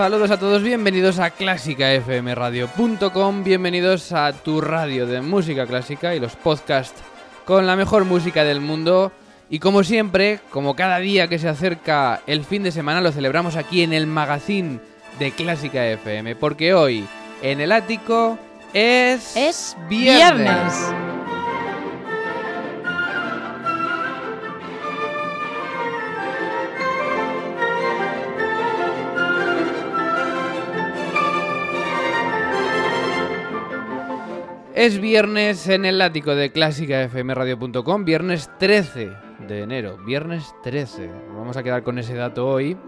Saludos a todos, bienvenidos a clásicafmradio.com, bienvenidos a tu radio de música clásica y los podcasts con la mejor música del mundo. Y como siempre, como cada día que se acerca el fin de semana, lo celebramos aquí en el magazine de Clásica FM, porque hoy en el ático es, Es viernes. viernes. Es viernes en el ático de clásicafmradio.com, viernes 13 de enero, viernes 13. Nos Vamos a quedar con ese dato hoy.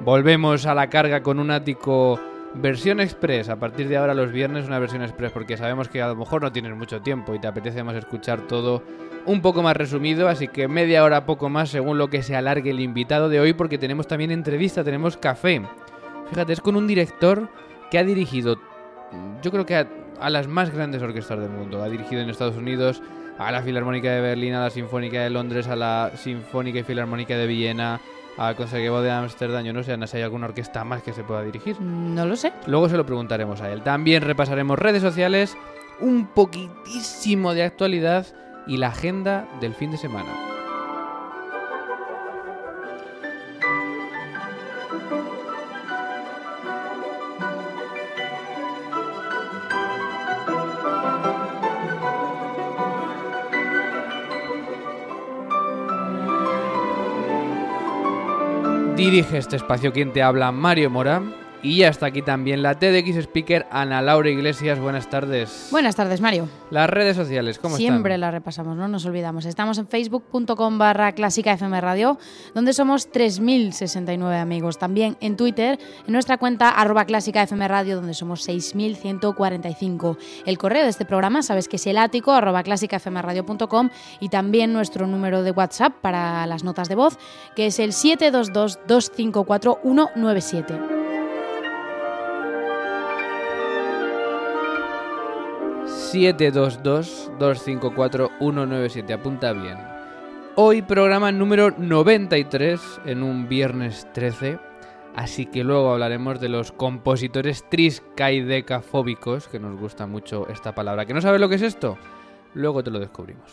Volvemos a la carga con un ático versión express. A partir de ahora los viernes una versión express porque sabemos que a lo mejor no tienes mucho tiempo y te apetece más escuchar todo un poco más resumido, así que media hora poco más según lo que se alargue el invitado de hoy porque tenemos también entrevista, tenemos café. Fíjate, es con un director que ha dirigido yo creo que a, a las más grandes orquestas del mundo. Ha dirigido en Estados Unidos a la Filarmónica de Berlín, a la Sinfónica de Londres, a la Sinfónica y Filarmónica de Viena, al Conservatorio de Ámsterdam. Yo no sé, no sé si hay alguna orquesta más que se pueda dirigir. No lo sé. Luego se lo preguntaremos a él. También repasaremos redes sociales, un poquitísimo de actualidad y la agenda del fin de semana. Dirige este espacio quien te habla, Mario Mora. Y ya está aquí también la TDX Speaker Ana Laura Iglesias. Buenas tardes. Buenas tardes, Mario. Las redes sociales, ¿cómo Siempre están? la repasamos, no nos olvidamos. Estamos en facebook.com barra clásica FM Radio, donde somos 3.069 amigos. También en Twitter, en nuestra cuenta arroba clásica FM Radio, donde somos 6.145. El correo de este programa, sabes que es el ático arroba clásicafmradio.com y también nuestro número de WhatsApp para las notas de voz, que es el 722-254-197. 722-254-197. Apunta bien. Hoy programa número 93 en un viernes 13. Así que luego hablaremos de los compositores triscaidecafóbicos, que nos gusta mucho esta palabra. ¿Que no sabes lo que es esto? Luego te lo descubrimos.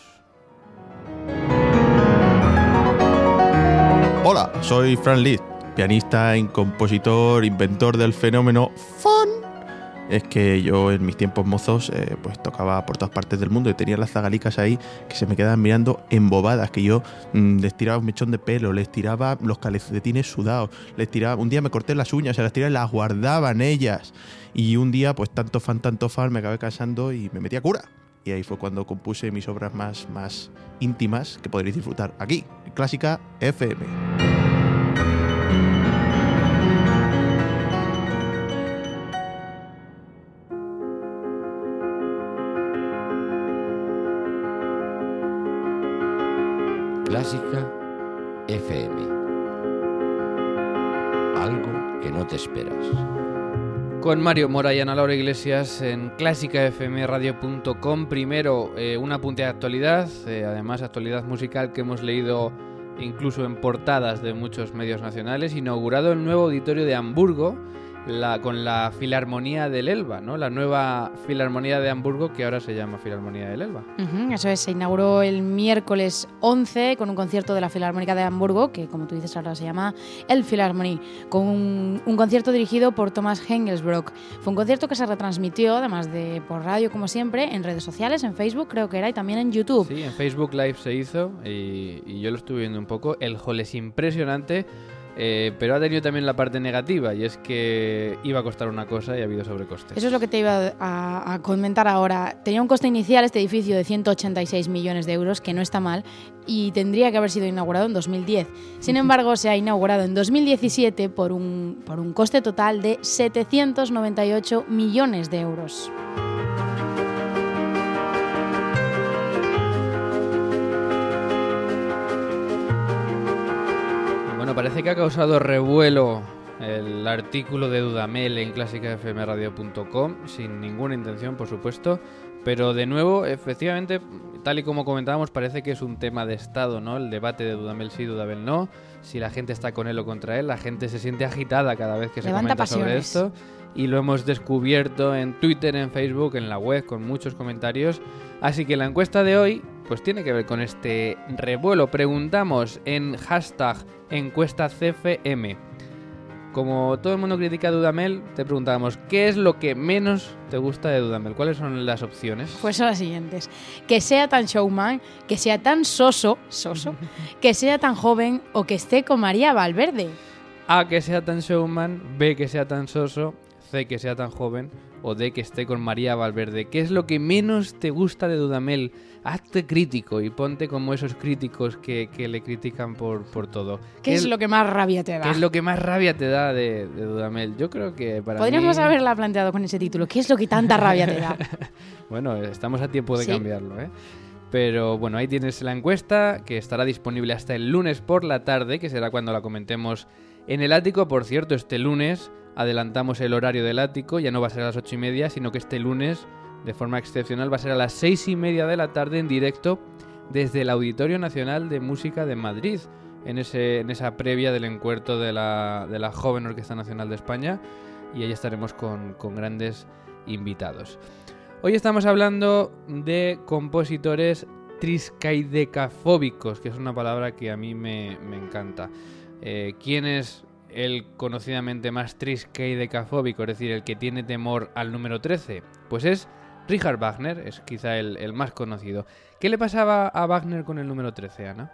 Hola, soy Fran Liszt, pianista, compositor, inventor del fenómeno fun. Es que yo en mis tiempos mozos eh, pues tocaba por todas partes del mundo y tenía las zagalicas ahí que se me quedaban mirando embobadas, que yo mm, les tiraba un mechón de pelo, les tiraba los calcetines sudados, les tiraba, un día me corté las uñas, se las tiraba y las guardaban ellas. Y un día pues tanto fan, tanto fan, me acabé cansando y me metí a cura. Y ahí fue cuando compuse mis obras más, más íntimas que podréis disfrutar aquí, Clásica FM. Clásica FM. Algo que no te esperas. Con Mario Mora y Ana Laura Iglesias en clásicafmradio.com. Primero, eh, un apunte de actualidad, eh, además actualidad musical que hemos leído incluso en portadas de muchos medios nacionales. Inaugurado el nuevo auditorio de Hamburgo, la, con la Filarmonía del Elba, ¿no? La nueva Filarmonía de Hamburgo que ahora se llama Filarmonía del Elba. Ujú, eso es, se inauguró el miércoles 11 con un concierto de la Filarmónica de Hamburgo, que como tú dices ahora se llama El Philharmonie, con un, un concierto dirigido por Thomas Hengelsbrock. Fue un concierto que se retransmitió, además de por radio como siempre, en redes sociales, en Facebook creo que era, y también en YouTube. Sí, en Facebook Live se hizo y, y yo lo estuve viendo un poco. El hall es impresionante, eh, pero ha tenido también la parte negativa y es que iba a costar una cosa y ha habido sobrecostes. Eso es lo que te iba a, a comentar ahora. Tenía un coste inicial este edificio de 186 millones de euros, que no está mal, y tendría que haber sido inaugurado en 2010. Sin embargo, se ha inaugurado en 2017 por un, por un coste total de 798 millones de euros. Parece que ha causado revuelo el artículo de Dudamel en clásicafmradio.com, sin ninguna intención, por supuesto. Pero de nuevo, efectivamente, tal y como comentábamos, parece que es un tema de Estado, ¿no? El debate de Dudamel sí, Dudamel no. Si la gente está con él o contra él, la gente se siente agitada cada vez que se comenta sobre esto. Y lo hemos descubierto en Twitter, en Facebook, en la web, con muchos comentarios. Así que la encuesta de hoy, pues tiene que ver con este revuelo. Preguntamos en hashtag encuesta CFM. Como todo el mundo critica a Dudamel, te preguntábamos, ¿qué es lo que menos te gusta de Dudamel? ¿Cuáles son las opciones? Pues son las siguientes. Que sea tan showman, que sea tan soso, soso, que sea tan joven o que esté con María Valverde. A, que sea tan showman, B, que sea tan soso, C, que sea tan joven, o D, que esté con María Valverde. ¿Qué es lo que menos te gusta de Dudamel? Hazte crítico y ponte como esos críticos que, que le critican por, por todo. ¿Qué es lo que más rabia te da? ¿Qué es lo que más rabia te da de, de Dudamel? Yo creo que para Podríamos mí- haberla planteado con ese título. ¿Qué es lo que tanta rabia te da? Bueno, estamos a tiempo de Sí. cambiarlo, ¿eh? Pero bueno, ahí tienes la encuesta que estará disponible hasta el lunes por la tarde, que será cuando la comentemos en el ático. Por cierto, este lunes adelantamos el horario del ático, ya no va a ser a las ocho y media, sino que este lunes, de forma excepcional, va a ser a las seis y media de la tarde en directo desde el Auditorio Nacional de Música de Madrid, en, ese, en esa previa del encuentro de la, de la Joven Orquesta Nacional de España, y ahí estaremos con, con grandes invitados. Hoy estamos hablando de compositores triscaidecafóbicos, que es una palabra que a mí me, me encanta. Eh, ¿Quién es el conocidamente más triscaidecafóbico, es decir, el que tiene temor al número 13? Pues es Richard Wagner, es quizá el, el más conocido. ¿Qué le pasaba a Wagner con el número 13, Ana?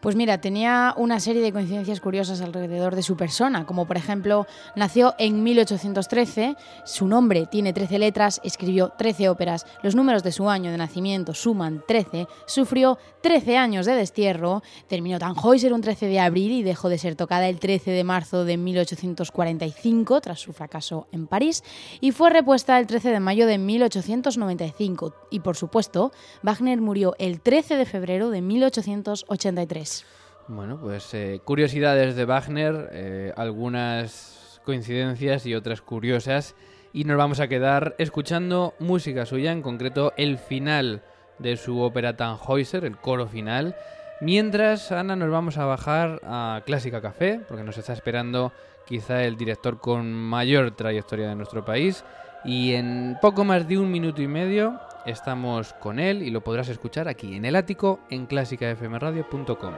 Pues mira, tenía una serie de coincidencias curiosas alrededor de su persona, como por ejemplo, nació en 1813, su nombre tiene 13 letras, escribió 13 óperas, los números de su año de nacimiento suman 13, sufrió 13 años de destierro, terminó Tannhäuser un 13 de abril y dejó de ser tocada el 13 de marzo de 1845 tras su fracaso en París y fue repuesta el 13 de mayo de 1895 y por supuesto, Wagner murió el 13 de febrero de 1883. Bueno, pues eh, curiosidades de Wagner, eh, algunas coincidencias y otras curiosas. Y nos vamos a quedar escuchando música suya, en concreto el final de su ópera Tannhäuser, el coro final. Mientras, Ana, nos vamos a bajar a Clásica Café, porque nos está esperando quizá el director con mayor trayectoria de nuestro país. Y en poco más de un minuto y medio estamos con él y lo podrás escuchar aquí en el ático en clásicafmradio.com.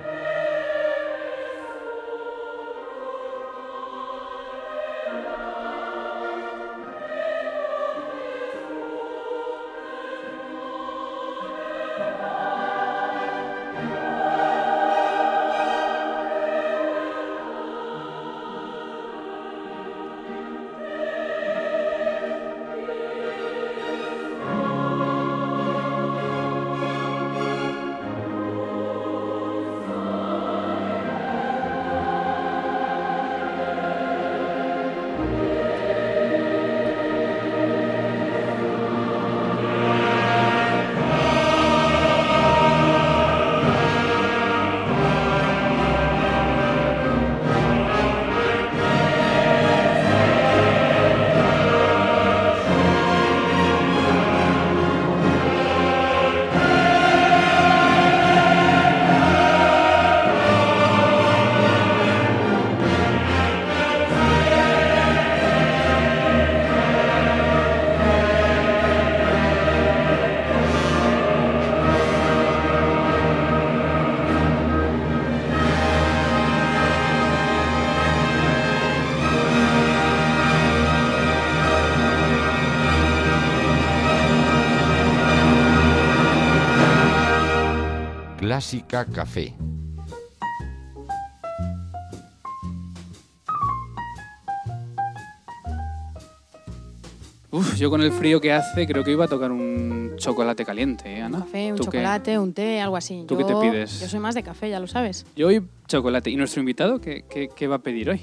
Clásica Café. Uf, yo con el frío que hace creo que iba a tocar un chocolate caliente, ¿eh, Ana? Un café, un chocolate, un té, algo así. ¿Tú qué te Yo- pides? Yo soy más de café, ya lo sabes. Yo hoy chocolate. ¿Y nuestro invitado qué, qué- qué va a pedir hoy?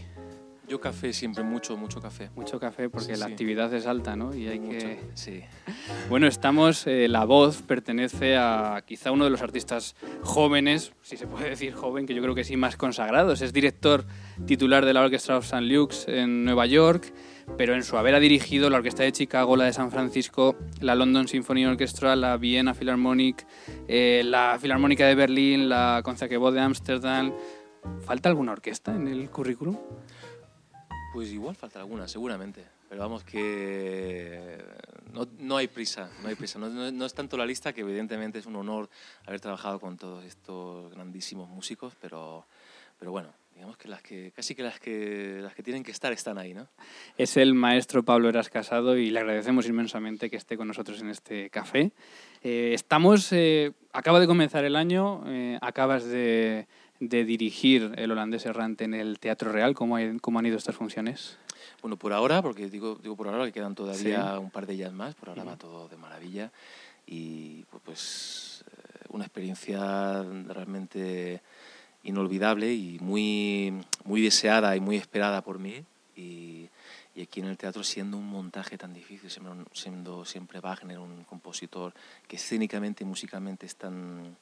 Yo café siempre, mucho, mucho café. Mucho café porque Sí, la sí. actividad es alta, ¿no? Y hay Mucho, que... Sí. Bueno, estamos, eh, La Voz pertenece a quizá uno de los artistas jóvenes, si se puede decir joven, que yo creo que sí, más consagrados. Es director titular de la Orchestra of St. Luke's en Nueva York, pero en su haber ha dirigido la Orquesta de Chicago, la de San Francisco, la London Symphony Orchestra, la Vienna Philharmonic, eh, la Filarmónica de Berlín, la Concertgebouw de Ámsterdam. ¿Falta alguna orquesta en el currículum? Pues igual falta alguna, seguramente. Pero vamos que no, no hay prisa, no hay prisa. No, no- es tanto la lista que evidentemente es un honor haber trabajado con todos estos grandísimos músicos, pero, pero bueno, digamos que las que casi que las que las que tienen que estar están ahí, ¿no? Es el maestro Pablo Eras Casado y le agradecemos inmensamente que esté con nosotros en este café. Eh, estamos, eh, acaba de comenzar el año, eh, acabas de, de dirigir el holandés errante en el Teatro Real. ¿Cómo, hay- cómo han ido estas funciones? Bueno, por ahora, porque digo, digo por ahora que quedan todavía un par de ellas más, por ahora va todo de maravilla y pues, pues, eh, una experiencia realmente inolvidable y muy, muy deseada y muy esperada por mí y, y aquí en el teatro siendo un montaje tan difícil, siendo, siendo siempre Wagner un compositor que escénicamente y musicalmente es tan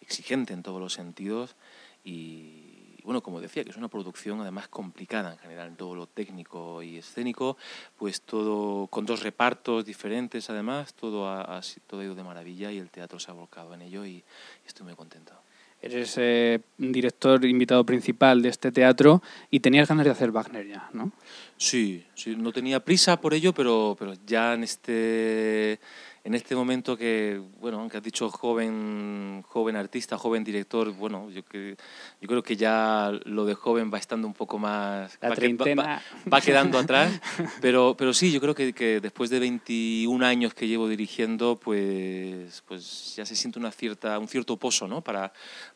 exigente en todos los sentidos y bueno, como decía, que es una producción además complicada en general, en todo lo técnico y escénico, pues todo con dos repartos diferentes además, todo ha, ha todo ha ido de maravilla y el teatro se ha volcado en ello y estoy muy contento. Eres eh, director invitado principal de este teatro y tenías ganas de hacer Wagner ya, ¿no? Sí, sí, no tenía prisa por ello, pero, pero ya en este, en este momento que, bueno, aunque has dicho joven, joven artista, joven director, bueno, yo, que, yo creo que ya lo de joven va estando un poco más... La va, que- va- treintena. va- va quedando atrás, pero, pero sí, yo creo que, que después de 21 años que llevo dirigiendo, pues, pues ya se siente una cierta, un cierto pozo ¿no? para,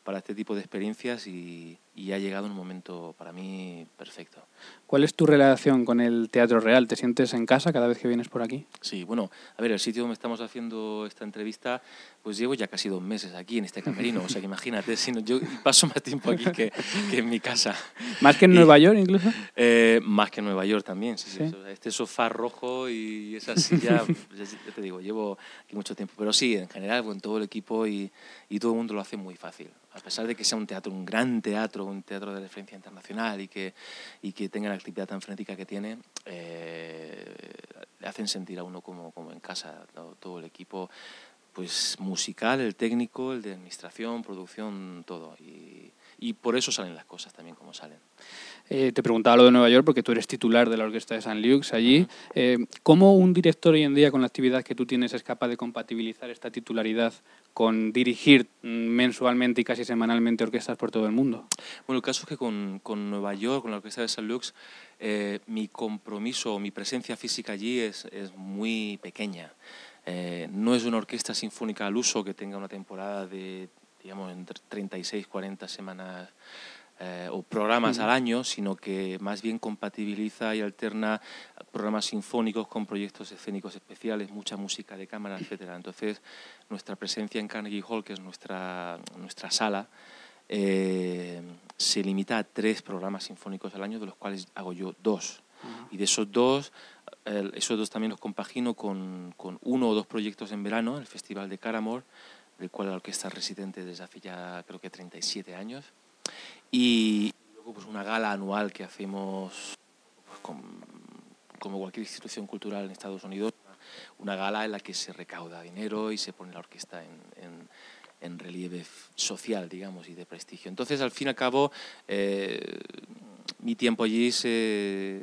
para este tipo de experiencias y, y ha llegado un momento para mí perfecto. ¿Cuál es tu relación con el Teatro Real? ¿Te sientes en casa cada vez que vienes por aquí? Sí, bueno, a ver, el sitio donde estamos haciendo esta entrevista, pues llevo ya casi dos meses aquí en este camerino, o sea que imagínate, si no, yo paso más tiempo aquí que, que en mi casa. ¿Más que en Y- Nueva York incluso? Eh, más que en Nueva York también, sí, sí. ¿Sí? Este sofá rojo y esa silla, ya, ya te digo, llevo aquí mucho tiempo. Pero sí, en general, con todo el equipo y, y todo el mundo lo hace muy fácil. A pesar de que sea un teatro, un gran teatro, un teatro de referencia internacional y que, y que tenga la actividad tan frenética que tiene, eh, le hacen sentir a uno como, como en casa, todo el equipo pues musical, el técnico, el de administración, producción, todo. Y por eso salen las cosas también como salen. Eh, te preguntaba lo de Nueva York porque tú eres titular de la Orquesta de San Luke's allí. Eh, ¿Cómo un director hoy en día con la actividad que tú tienes es capaz de compatibilizar esta titularidad con dirigir mm, mensualmente y casi semanalmente orquestas por todo el mundo? Bueno, el caso es que con, con Nueva York, con la Orquesta de San Lux, eh, mi compromiso mi presencia física allí es, es muy pequeña. Eh, no es una orquesta sinfónica al uso que tenga una temporada de, digamos, entre 36, 40 semanas eh, o programas al año, sino que más bien compatibiliza y alterna programas sinfónicos con proyectos escénicos especiales, mucha música de cámara, etcétera. Entonces, nuestra presencia en Carnegie Hall, que es nuestra, nuestra sala, eh, se limita a tres programas sinfónicos al año, de los cuales hago yo dos. Y de esos dos, eh, esos dos también los compagino con, con uno o dos proyectos en verano, el Festival de Caramore, cual la orquesta es residente desde hace ya creo que 37 años. Y luego pues una gala anual que hacemos pues, como cualquier institución cultural en Estados Unidos, una gala en la que se recauda dinero y se pone la orquesta en- en relieve social, digamos, y de prestigio. Entonces, al fin y al cabo, eh, mi tiempo allí se,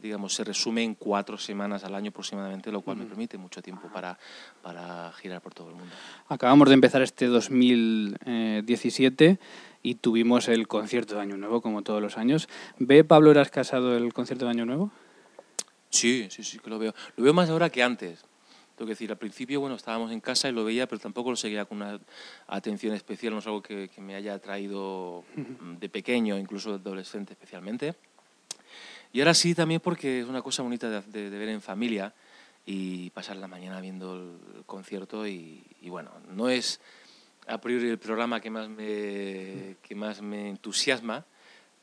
digamos, se resume en cuatro semanas al año aproximadamente, lo cual me permite mucho tiempo para, para girar por todo el mundo. Acabamos de empezar este 2017 y tuvimos el concierto de Año Nuevo, como todos los años. ¿Ve Pablo Eras Casado el concierto de Año Nuevo? Sí, sí, sí que lo veo. Lo veo más ahora que antes. Tengo que decir, al principio, bueno, estábamos en casa y lo veía, pero tampoco lo seguía con una atención especial, no es algo que, que me haya atraído mm, de pequeño, incluso de adolescente especialmente. Y ahora sí también porque es una cosa bonita de, de- de ver en familia y pasar la mañana viendo el concierto y, y bueno, no es a priori el programa que más me, que más me entusiasma,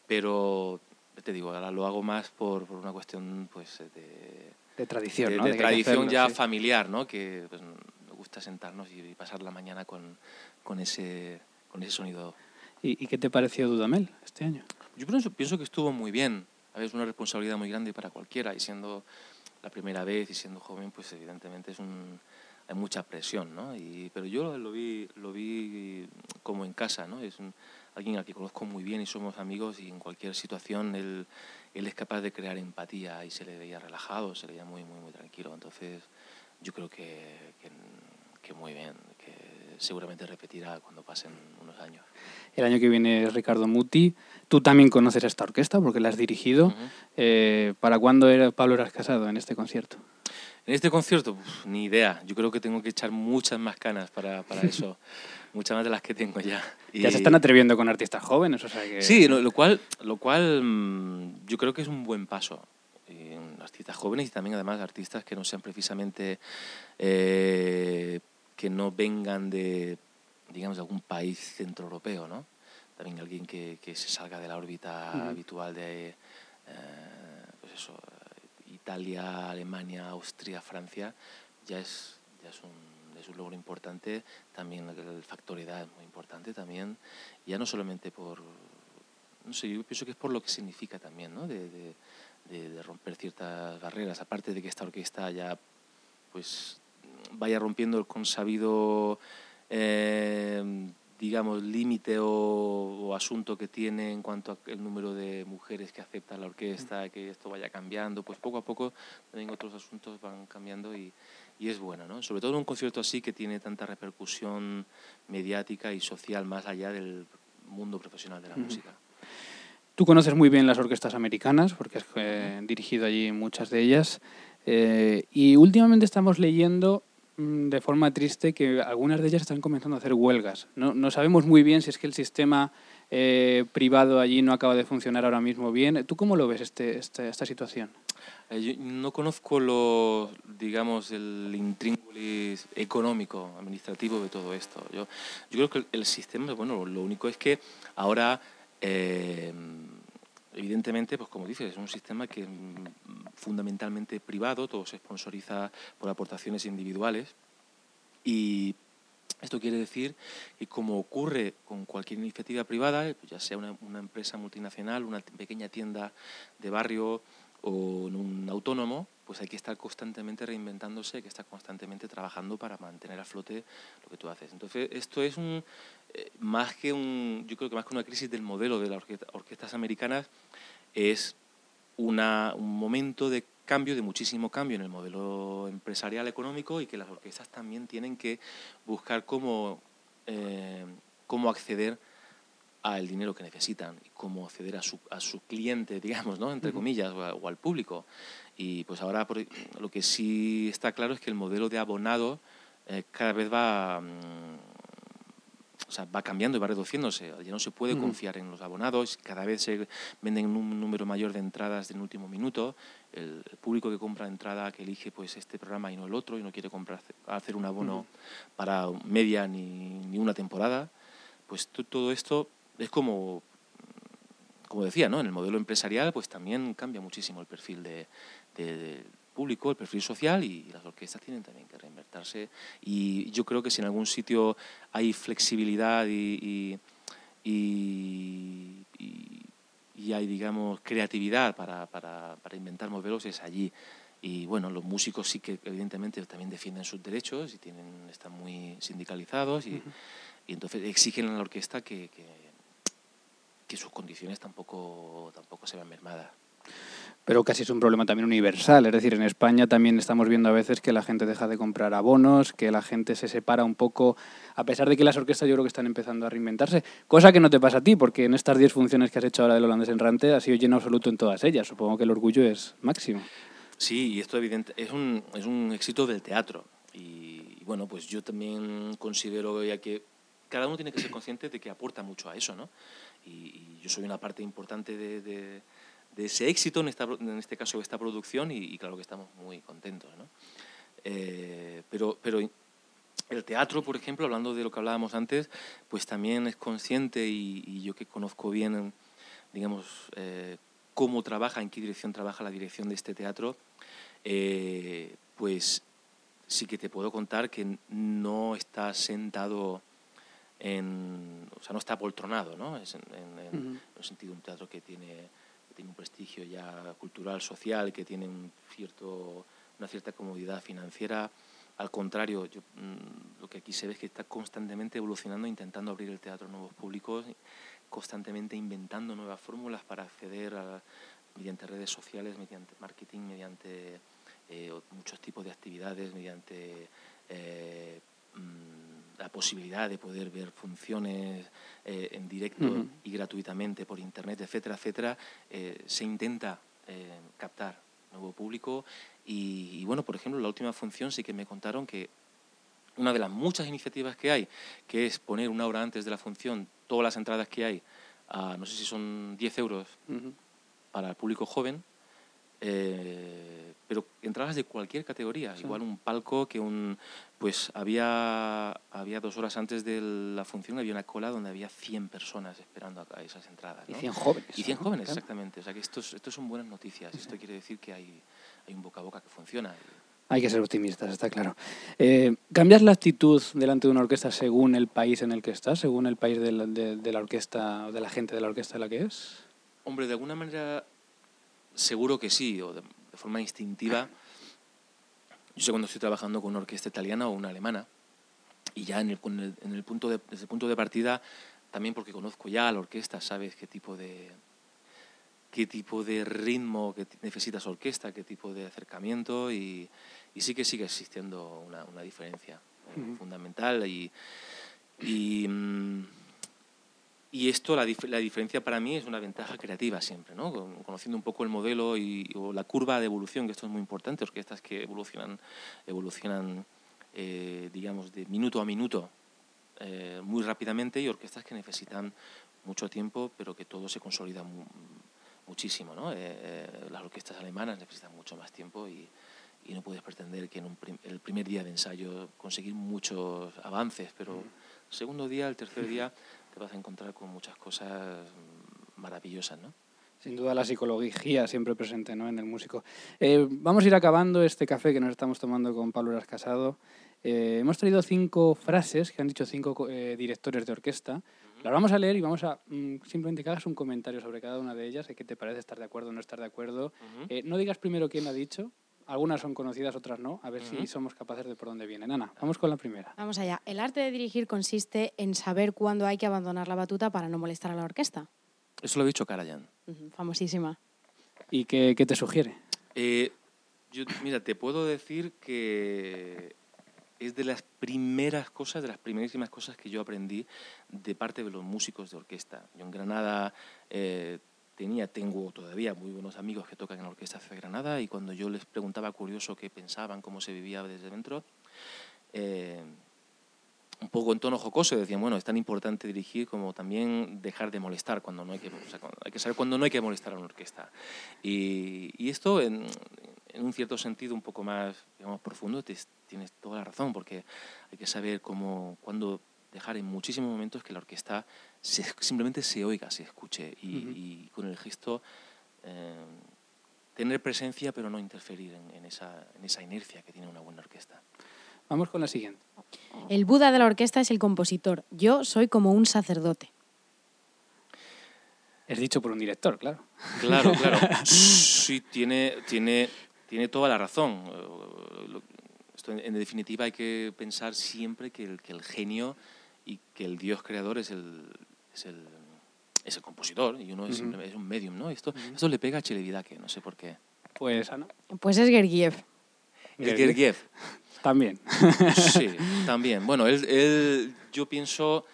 pero te digo, ahora lo hago más por, por una cuestión pues de, De tradición, de, ¿no? de De tradición hacerlo, ya sí. familiar, ¿no? Que pues, me gusta sentarnos y, y pasar la mañana con, con, ese, con ese sonido. ¿Y, y qué te pareció Dudamel este año? Yo pienso, pienso que estuvo muy bien. A ver, es una responsabilidad muy grande para cualquiera y siendo la primera vez y siendo joven, pues evidentemente es un, hay mucha presión, ¿no? Y, pero yo lo vi, lo vi como en casa, ¿no? Es un- alguien al que conozco muy bien y somos amigos y en cualquier situación él, él es capaz de crear empatía y se le veía relajado, se le veía muy, muy, muy tranquilo. Entonces yo creo que, que, que muy bien, que seguramente repetirá cuando pasen unos años. El año que viene es Ricardo Muti. Tú también conoces esta orquesta porque la has dirigido. Ujú. Eh, ¿Para cuándo era Pablo Eras Casado en este concierto? En este concierto, uf, ni idea. Yo creo que tengo que echar muchas más canas para, para eso. Muchas más de las que tengo ya. Ya se Y- están atreviendo con artistas jóvenes, o sea que... Sí, lo, lo cual, lo cual mm, yo creo que es un buen paso. Y, mm, artistas jóvenes y también además artistas que no sean precisamente eh, que no vengan de digamos algún país centroeuropeo, ¿no? También alguien que, que se salga de la órbita Ujú. habitual de eh, pues eso, Italia, Alemania, Austria, Francia, ya es, ya es un, es un logro importante. También el factor edad es muy importante también. Ya no solamente por, no sé, yo pienso que es por lo que significa también, ¿no? De, de- de- de romper ciertas barreras. Aparte de que esta orquesta ya, pues, vaya rompiendo el consabido, eh, digamos, límite o, o asunto que tiene en cuanto al número de mujeres que acepta la orquesta, que esto vaya cambiando, pues poco a poco también otros asuntos van cambiando y, y es bueno, ¿no? Sobre todo en un concierto así que tiene tanta repercusión mediática y social más allá del mundo profesional de la Ujú. música. Tú conoces muy bien las orquestas americanas porque has eh, dirigido allí muchas de ellas. Eh, y últimamente estamos leyendo mm, de forma triste que algunas de ellas están comenzando a hacer huelgas. No, no sabemos muy bien si es que el sistema eh, privado allí no acaba de funcionar ahora mismo bien. ¿Tú cómo lo ves este, este- esta situación? Eh, yo no conozco lo, digamos, el intríngulis económico, administrativo de todo esto. Yo, yo creo que el, sistema, bueno, lo único es que ahora, eh, evidentemente, pues como dices, es un sistema que mm, fundamentalmente privado, todo se sponsoriza por aportaciones individuales y esto quiere decir que como ocurre con cualquier iniciativa privada, pues ya sea una empresa multinacional, una pequeña tienda de barrio o en un autónomo, pues hay que estar constantemente reinventándose, hay que estar constantemente trabajando para mantener a flote lo que tú haces. Entonces, esto es un, eh, más que un, yo creo que más que una crisis del modelo de las orquesta- orquestas americanas, es una, un momento de cambio, de muchísimo cambio en el modelo empresarial económico y que las orquestas también tienen que buscar cómo, eh, cómo acceder al dinero que necesitan y cómo acceder a su, a su cliente, digamos, ¿no? entre comillas, o, a- o al público. Y pues ahora por- lo que sí está claro es que el modelo de abonado eh, cada vez va, mm, o sea, va cambiando y va reduciéndose. Ya no se puede Ujú. confiar en los abonados, cada vez se venden un número mayor de entradas en último minuto. El, el público que compra entrada, que elige pues este programa y no el otro, y no quiere comprar, hacer un abono Ujú. para media ni, ni una temporada, pues to- todo esto es como, como decía, ¿no? en el modelo empresarial pues también cambia muchísimo el perfil de, público, el perfil social y las orquestas tienen también que reinvertirse y yo creo que si en algún sitio hay flexibilidad y, y, y- y- y hay, digamos, creatividad para, para, para inventar modelos es allí. Y bueno, los músicos sí que evidentemente también defienden sus derechos y tienen, están muy sindicalizados y, y entonces exigen a la orquesta que, que, que sus condiciones tampoco, tampoco se vean mermadas. Pero casi es un problema también universal. Es decir, en España también estamos viendo a veces que la gente deja de comprar abonos, que la gente se separa un poco, a pesar de que las orquestas yo creo que están empezando a reinventarse. Cosa que no te pasa a ti, porque en estas 10 funciones que has hecho ahora del holandés en Rante ha sido lleno absoluto en todas ellas. Supongo que el orgullo es máximo. Sí, y esto evidente, es un, es un éxito del teatro. y, y bueno, pues yo también considero ya que cada uno tiene que ser consciente de que aporta mucho a eso, ¿no? Y, yo soy una parte importante de, ese éxito, en, este caso de esta producción, y, claro que estamos muy contentos, ¿no? Eh, pero, pero el teatro, por ejemplo, hablando de lo que hablábamos antes, pues también es consciente y, y yo que conozco bien, digamos, eh, cómo trabaja, en qué dirección trabaja la dirección de este teatro, eh, pues sí que te puedo contar que no está sentado en, o sea, no está apoltronado, ¿no? Es en, el sentido de un teatro que tiene, que tiene un prestigio ya cultural, social, que tiene un cierto, una cierta comodidad financiera. Al contrario, yo, mm, lo que aquí se ve es que está constantemente evolucionando, intentando abrir el teatro a nuevos públicos, constantemente inventando nuevas fórmulas para acceder a, mediante redes sociales, mediante marketing, mediante eh, muchos tipos de actividades, mediante eh, mm, la posibilidad de poder ver funciones eh, en directo y gratuitamente por internet, etcétera, etcétera, eh, se intenta eh, captar nuevo público. Y, y, bueno, por ejemplo, la última función sí que me contaron que una de las muchas iniciativas que hay, que es poner una hora antes de la función todas las entradas que hay, a, no sé si son 10 euros para el público joven, eh, pero entradas de cualquier categoría, Sí. igual un palco que un, pues había, había dos horas antes de la función, había una cola donde había 100 personas esperando a, esas entradas. Y ¿no? 100 jóvenes. Y 100 ¿no? jóvenes, exactamente. O sea que esto, es- esto son buenas noticias. Esto quiere decir que hay, hay un boca a boca que funciona. Hay que ser optimistas, está claro. Eh, ¿Cambias la actitud delante de una orquesta según el país en el que estás, según el país de la, de- de la orquesta o de la gente de la orquesta de la que es? Hombre, de alguna manera seguro que sí, o de, de forma instintiva. Yo sé cuando estoy trabajando con una orquesta italiana o una alemana, y ya en el, en el punto de, desde el punto de partida, también porque conozco ya a la orquesta, sabes qué tipo de qué tipo de ritmo que t- necesita esa orquesta, qué tipo de acercamiento, y, y sí que sigue existiendo una, una diferencia eh, fundamental. Y, y, mm, y esto, la, dif- la diferencia para mí es una ventaja creativa siempre, ¿no? Con- Conociendo un poco el modelo y, o la curva de evolución, que esto es muy importante, orquestas que evolucionan, evolucionan eh, digamos, de minuto a minuto eh, muy rápidamente y orquestas que necesitan mucho tiempo, pero que todo se consolida mu- muchísimo, ¿no? Eh, las orquestas alemanas necesitan mucho más tiempo y, y no puedes pretender que en un prim- el primer día de ensayo conseguir muchos avances, pero el segundo día, el tercer día, te vas a encontrar con muchas cosas maravillosas, ¿no? Sin duda la psicología siempre presente ¿no? en el músico. Eh, vamos a ir acabando este café que nos estamos tomando con Pablo Eras Casado. Eh, hemos traído cinco frases que han dicho cinco co- eh, directores de orquesta. Las vamos a leer y vamos a mm, simplemente que hagas un comentario sobre cada una de ellas, de qué te parece, estar de acuerdo o no estar de acuerdo. Eh, no digas primero quién ha dicho, algunas son conocidas, otras no, a ver si Ujú. somos capaces de por dónde vienen. Ana, vamos con la primera. Vamos allá. El arte de dirigir consiste en saber cuándo hay que abandonar la batuta para no molestar a la orquesta. Eso lo ha dicho Karajan. Ujú, Famosísima. ¿Y qué, qué te sugiere? Eh, yo, mira, te puedo decir que es de las primeras cosas, de las primerísimas cosas que yo aprendí de parte de los músicos de orquesta. Yo en Granada eh, tenía, tengo todavía muy buenos amigos que tocan en la orquesta de Granada y cuando yo les preguntaba curioso qué pensaban, cómo se vivía desde dentro, eh, un poco en tono jocoso decían, bueno, es tan importante dirigir como también dejar de molestar cuando no hay que, o sea, hay que saber cuándo no hay que molestar a una orquesta. Y, y esto, en, en un cierto sentido un poco más digamos, profundo, te- tienes toda la razón, porque hay que saber cómo, cuándo dejar en muchísimos momentos que la orquesta se- simplemente se oiga, se escuche y, con el gesto eh, tener presencia pero no interferir en, en esa, en esa inercia que tiene una buena orquesta. Vamos con la siguiente. El Buda de la orquesta es el compositor. Yo soy como un sacerdote. Es dicho por un director, claro. Claro, claro. Sí, tiene, tiene, tiene toda la razón. Eh, Esto, en, en definitiva, hay que pensar siempre que el, que el genio y que el Dios creador es el, es el, es el compositor y uno es, un medium, ¿no? Esto, esto le pega a Chelevidaque, no sé por qué. Pues Ana. Pues es Gergiev. Gergiev. También. Sí, también. Bueno, él, él- yo pienso,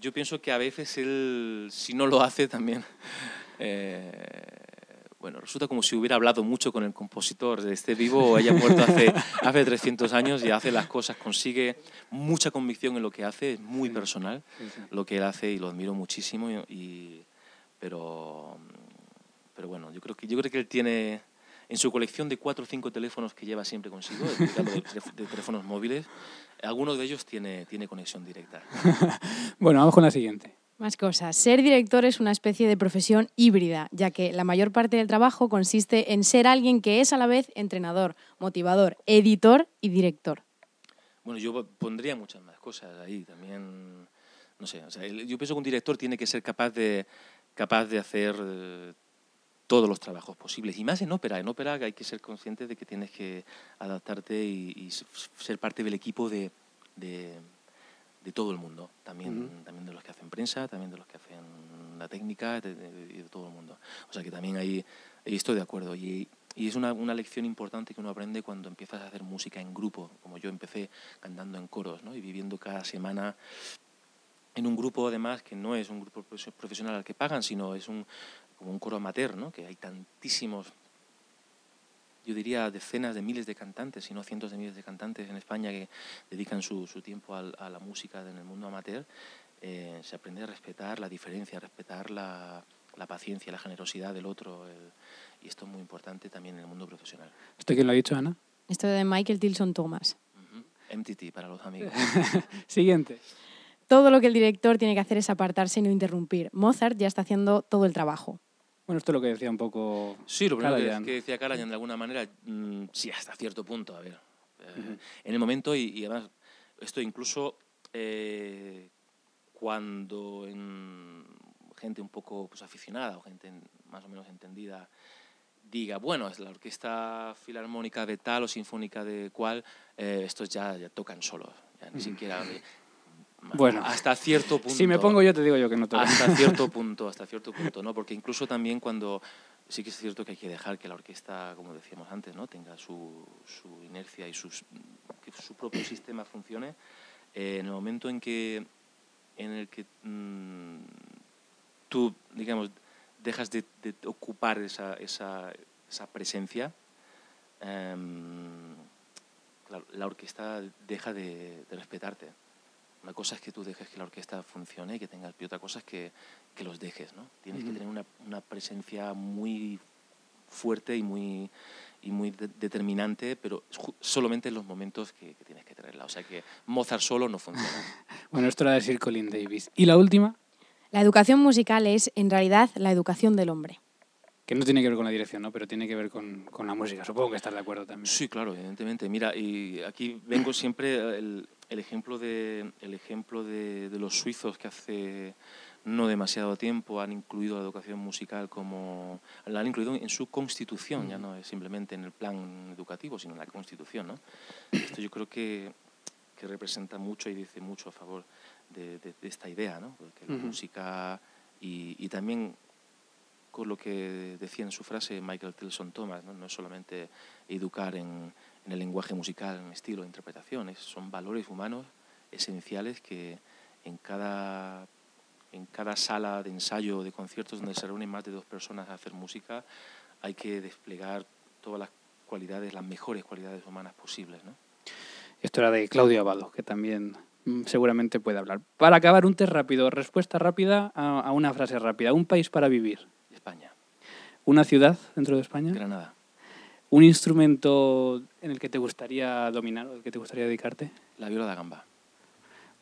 yo pienso que a veces él, si no lo hace, también, eh, Bueno, resulta como si hubiera hablado mucho con el compositor, esté vivo o haya muerto hace, hace 300 años y hace las cosas, consigue mucha convicción en lo que hace, es muy personal lo que él hace y lo admiro muchísimo, y, pero, pero bueno, yo creo, que, yo creo que él tiene en su colección de cuatro o cinco teléfonos que lleva siempre consigo, de, de teléfonos móviles, algunos de ellos tiene, tiene conexión directa. bueno, vamos con la siguiente. Más cosas. Ser director es una especie de profesión híbrida, ya que la mayor parte del trabajo consiste en ser alguien que es a la vez entrenador, motivador, editor y director. Bueno, yo pondría muchas más cosas ahí también. No sé, yo pienso que un director tiene que ser capaz de, capaz de hacer eh, todos los trabajos posibles. Y más en ópera. En ópera hay que ser consciente de que tienes que adaptarte y, ser parte del equipo de todo el mundo, también, también de los que hacen prensa, también de los que hacen la técnica, de, de, todo el mundo. O sea que también ahí, estoy de acuerdo. Y, y es una, una, lección importante que uno aprende cuando empiezas a hacer música en grupo, como yo empecé cantando en coros ¿no? y viviendo cada semana en un grupo además que no es un grupo profesional al que pagan, sino es un, como un coro amateur, ¿no? que hay tantísimos yo diría decenas de miles de cantantes, si no cientos de miles de cantantes en España que dedican su, su tiempo a, la música en el mundo amateur, eh, se aprende a respetar la diferencia, a respetar la, la paciencia, la generosidad del otro. y esto es muy importante también en el mundo profesional. ¿Esto quién lo ha dicho, Ana? Esto de Michael Tilson Thomas. MTT para los amigos. Siguiente. Todo lo que el director tiene que hacer es apartarse y no interrumpir. Mozart ya está haciendo todo el trabajo. Bueno, esto es lo que decía un poco. Sí, lo primero que, decía Karajan de alguna manera, mm, sí, hasta cierto punto, a ver. Eh, en el momento, y, además, esto incluso eh, cuando en gente un poco pues, aficionada o gente más o menos entendida diga, bueno, es la orquesta filarmónica de tal o sinfónica de cual, eh, estos ya, ya tocan solos, ya ni siquiera bueno, hasta cierto punto. Si me pongo yo, te digo yo que no toca. Hasta cierto punto, hasta cierto punto, ¿no? Porque incluso también cuando sí que es cierto que hay que dejar que la orquesta, como decíamos antes, ¿no? tenga su, su inercia y sus, que su propio sistema funcione, eh, en el momento en que en el que mm, tú, digamos, dejas de, ocupar esa, esa, esa presencia, em, la orquesta deja de respetarte. Una cosa es que tú dejes que la orquesta funcione y que tengas, y otra cosa es que, que los dejes, ¿no? Tienes que tener una, una, presencia muy fuerte y muy, y muy determinante, pero solamente en los momentos que, tienes que tenerla. O sea que Mozart solo no funciona. bueno, esto era decir Colin Davis. ¿Y la última? La educación musical es, en realidad, la educación del hombre. Que no tiene que ver con la dirección, ¿no? pero tiene que ver con, con la música. Supongo que estás de acuerdo también. Sí, claro, evidentemente. Mira, y aquí vengo siempre el, el ejemplo de, el ejemplo de, los suizos que hace no demasiado tiempo han incluido la educación musical como la han incluido en su constitución ya no es simplemente en el plan educativo sino en la constitución ¿no? esto yo creo que, que, representa mucho y dice mucho a favor de, esta idea ¿no? porque la música y, y, también con lo que decía en su frase Michael Tilson Thomas no, no es solamente educar en en el lenguaje musical, en estilo, interpretaciones. Son valores humanos esenciales que en cada, en cada sala de ensayo de conciertos donde se reúnen más de dos personas a hacer música, hay que desplegar todas las cualidades, las mejores cualidades humanas posibles. ¿no? Esto era de Claudio Abado, que también mm, seguramente puede hablar. Para acabar, un test rápido, respuesta rápida a, a una frase rápida. Un país para vivir. España. ¿Una ciudad dentro de España? Granada. ¿Un instrumento en el que te gustaría dominar o el que te gustaría dedicarte? La viola da gamba.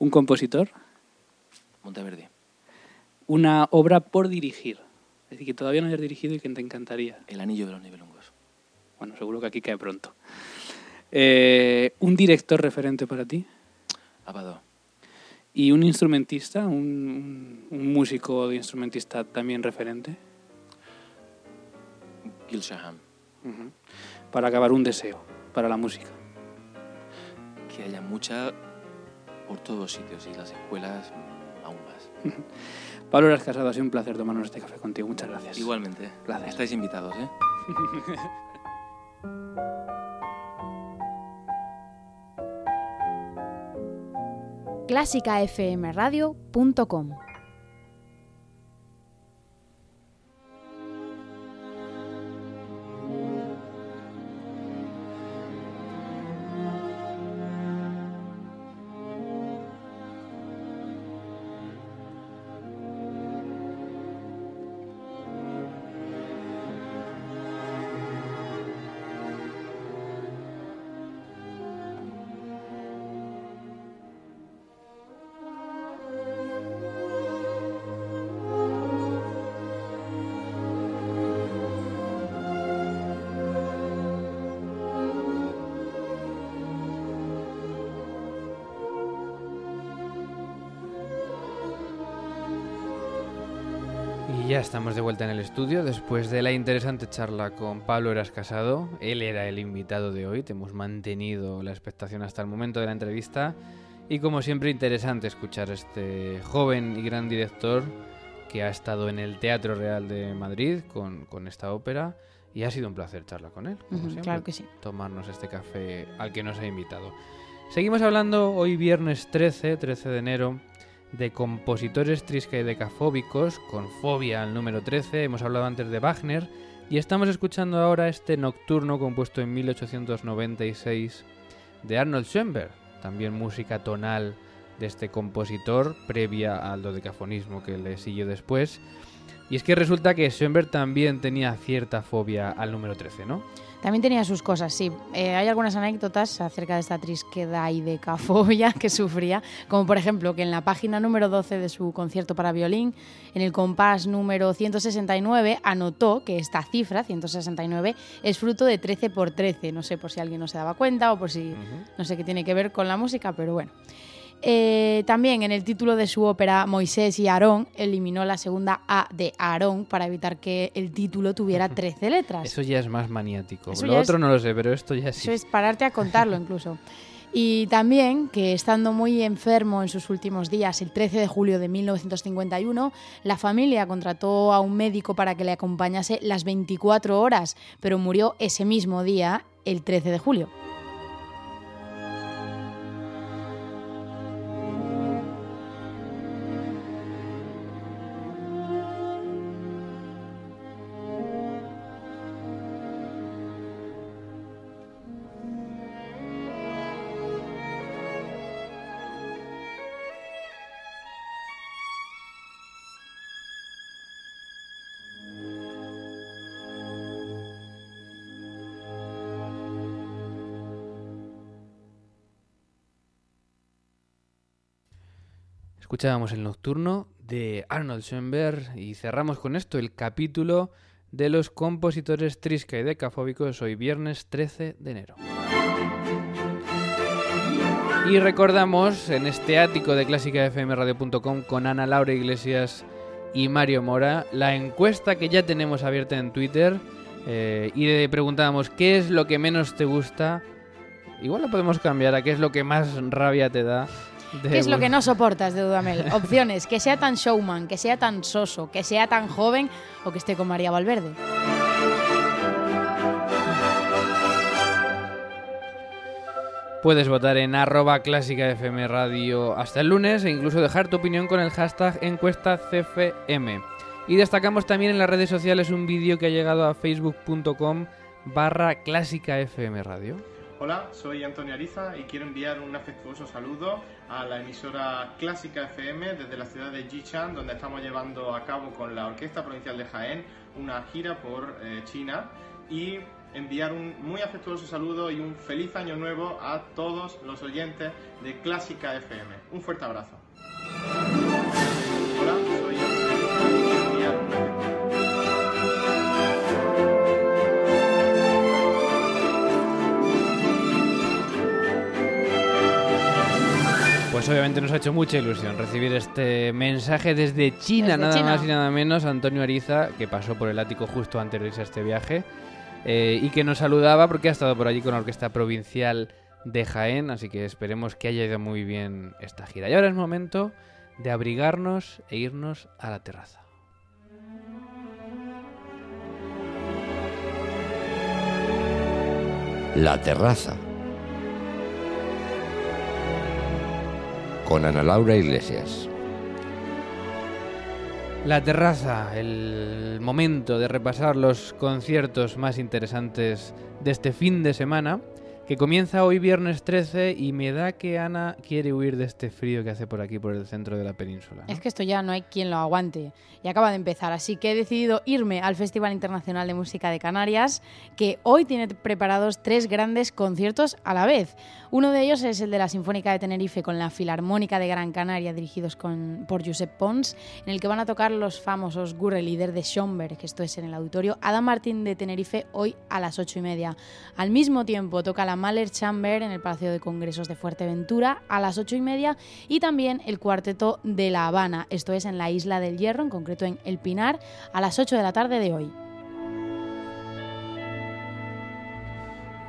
¿Un compositor? Monteverde. ¿Una obra por dirigir? Es decir, que todavía no hayas dirigido y que te encantaría. El anillo de los nivelungos. Bueno, seguro que aquí cae pronto. Eh, ¿Un director referente para ti? Abado. ¿Y un instrumentista? ¿Un, músico de instrumentista también referente? Gil Shaham para acabar un deseo para la música. Que haya mucha por todos sitios y las escuelas aún más. Pablo Eras Casado, ha sido un placer tomarnos este café contigo. Muchas gracias. Igualmente. Gracias. Estáis invitados, ¿eh? clásicafmradio.com ya estamos de vuelta en el estudio después de la interesante charla con Pablo Eras Casado. Él era el invitado de hoy, te hemos mantenido la expectación hasta el momento de la entrevista y como siempre interesante escuchar a este joven y gran director que ha estado en el Teatro Real de Madrid con, con esta ópera y ha sido un placer charlar con él. Como Ujú, siempre, claro que sí. Tomarnos este café al que nos ha invitado. Seguimos hablando hoy viernes 13, 13 de enero, de compositores triscaidecafóbicos con fobia al número 13. Hemos hablado antes de Wagner y estamos escuchando ahora este nocturno compuesto en 1896 de Arnold Schoenberg, también música tonal de este compositor previa al dodecafonismo que le siguió después. Y es que resulta que Schoenberg también tenía cierta fobia al número 13, ¿no? También tenía sus cosas, sí. Eh, hay algunas anécdotas acerca de esta trisquedad y decafobia que sufría, como por ejemplo que en la página número 12 de su concierto para violín, en el compás número 169, anotó que esta cifra, 169, es fruto de 13 por 13. No sé por si alguien no se daba cuenta o por si no sé qué tiene que ver con la música, pero bueno. Eh, también en el título de su ópera Moisés y Aarón eliminó la segunda A de Aarón para evitar que el título tuviera 13 letras. Eso ya es más maniático. Eso lo otro es- no lo sé, pero esto ya sí. Eso es pararte a contarlo incluso. Y también que estando muy enfermo en sus últimos días, el 13 de julio de 1951, la familia contrató a un médico para que le acompañase las 24 horas, pero murió ese mismo día, el 13 de julio. Escuchábamos el nocturno de Arnold Schoenberg y cerramos con esto el capítulo de los compositores trisca y decafóbicos hoy viernes 13 de enero. Y recordamos en este ático de clásicafmradio.com con Ana Laura Iglesias y Mario Mora la encuesta que ya tenemos abierta en Twitter eh, y le preguntábamos qué es lo que menos te gusta. Igual lo podemos cambiar a qué es lo que más rabia te da. ¿Qué es lo que no soportas de Dudamel? Opciones, que sea tan showman, que sea tan soso, que sea tan joven o que esté con María Valverde. Puedes votar en arroba clásica FM Radio hasta el lunes e incluso dejar tu opinión con el hashtag encuesta CFM. Y destacamos también en las redes sociales un vídeo que ha llegado a facebook.com barra clásica FM Radio. Hola, soy Antonio Ariza y quiero enviar un afectuoso saludo a la emisora Clásica FM desde la ciudad de Jichan, donde estamos llevando a cabo con la Orquesta Provincial de Jaén una gira por eh, China y enviar un muy afectuoso saludo y un feliz año nuevo a todos los oyentes de Clásica FM. Un fuerte abrazo. Obviamente nos ha hecho mucha ilusión recibir este mensaje desde China, Desde nada China. más y nada menos, Antonio Ariza, que pasó por el ático justo antes de irse a este viaje, eh, y que nos saludaba porque ha estado por allí con la Orquesta Provincial de Jaén, así que esperemos que haya ido muy bien esta gira. Y ahora es momento de abrigarnos e irnos a la terraza. La terraza. Con Ana Laura Iglesias. La terraza, el momento de repasar los conciertos más interesantes de este fin de semana, que comienza hoy viernes 13 y me da que Ana quiere huir de este frío que hace por aquí, por el centro de la península. ¿no? Es que esto ya no hay quien lo aguante. Y acaba de empezar, así que he decidido irme al Festival Internacional de Música de Canarias, que hoy tiene preparados tres grandes conciertos a la vez. Uno de ellos es el de la Sinfónica de Tenerife con la Filarmónica de Gran Canaria, dirigidos con, por Josep Pons, en el que van a tocar los famosos Gurre líder de Schomberg, que esto es en el auditorio Adam Martín de Tenerife hoy a las ocho y media. Al mismo tiempo toca la Mahler Chamber en el Palacio de Congresos de Fuerteventura a las ocho y media y también el Cuarteto de La Habana, esto es en la Isla del Hierro, en concreto en El Pinar, a las 8 de la tarde de hoy.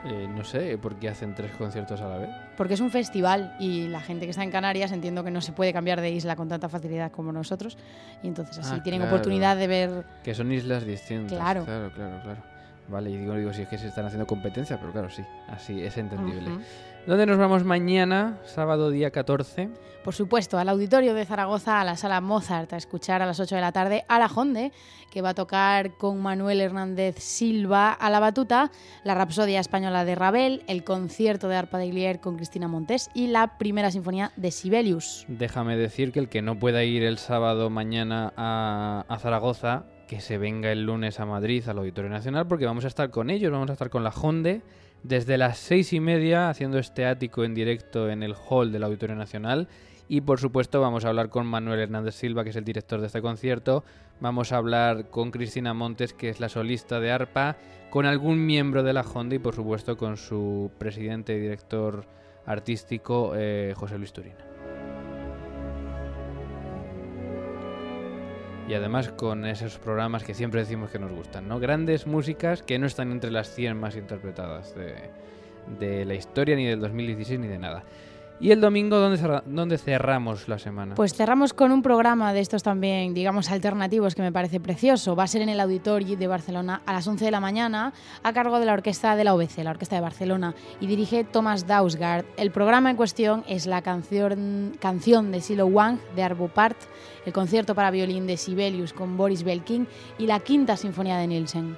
Eh, no sé por qué hacen tres conciertos a la vez. Porque es un festival y la gente que está en Canarias entiendo que no se puede cambiar de isla con tanta facilidad como nosotros y entonces así Ah, tienen claro. oportunidad de ver Que son islas distintas. Claro. claro, claro. claro. Vale, y digo, digo, si es que se están haciendo competencia, pero claro, sí, así es entendible. ¿Dónde nos vamos mañana, sábado día 14? Por supuesto, al auditorio de Zaragoza, a la sala Mozart, a escuchar a las 8 de la tarde a la Jonde, que va a tocar con Manuel Hernández Silva a la batuta, la Rapsodia Española de Ravel, el concierto de arpa de Glier con Cristina Montes y la primera sinfonía de Sibelius. Déjame decir que el que no pueda ir el sábado mañana a, a Zaragoza, que se venga el lunes a Madrid, al Auditorio Nacional, porque vamos a estar con ellos, vamos a estar con la Jonde desde las seis y media haciendo este ático en directo en el hall del Auditorio Nacional. Y por supuesto vamos a hablar con Manuel Hernández Silva, que es el director de este concierto. Vamos a hablar con Cristina Montes, que es la solista de arpa, con algún miembro de la Honda y por supuesto con su presidente y director artístico, eh, José Luis Turina. Y además con esos programas que siempre decimos que nos gustan, ¿no? Grandes músicas que no están entre las 100 más interpretadas de, de la historia, ni del 2016, ni de nada. ¿Y el domingo dónde, dónde cerramos la semana? Pues cerramos con un programa de estos también, digamos, alternativos que me parece precioso. Va a ser en el Auditori de Barcelona a las 11 de la mañana a cargo de la orquesta de la OBC, la Orquesta de Barcelona, y dirige Thomas Dausgaard. El programa en cuestión es la canción, canción de Silo Wang de Arvo Part, el concierto para violín de Sibelius con Boris Belkin y la quinta sinfonía de Nielsen.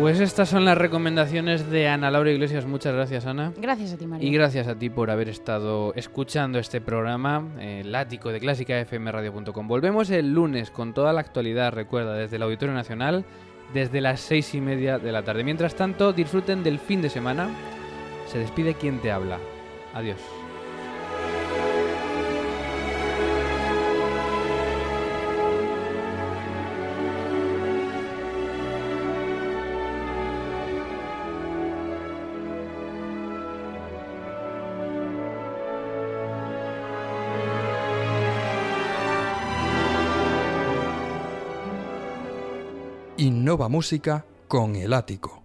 Pues estas son las recomendaciones de Ana Laura Iglesias. Muchas gracias, Ana. Gracias a ti, María. Y gracias a ti por haber estado escuchando este programa, eh, el ático de clásicafmradio.com. Volvemos el lunes con toda la actualidad, recuerda, desde el Auditorio Nacional, desde las seis y media de la tarde. Mientras tanto, disfruten del fin de semana. Se despide quien te habla. Adiós. Música con el ático.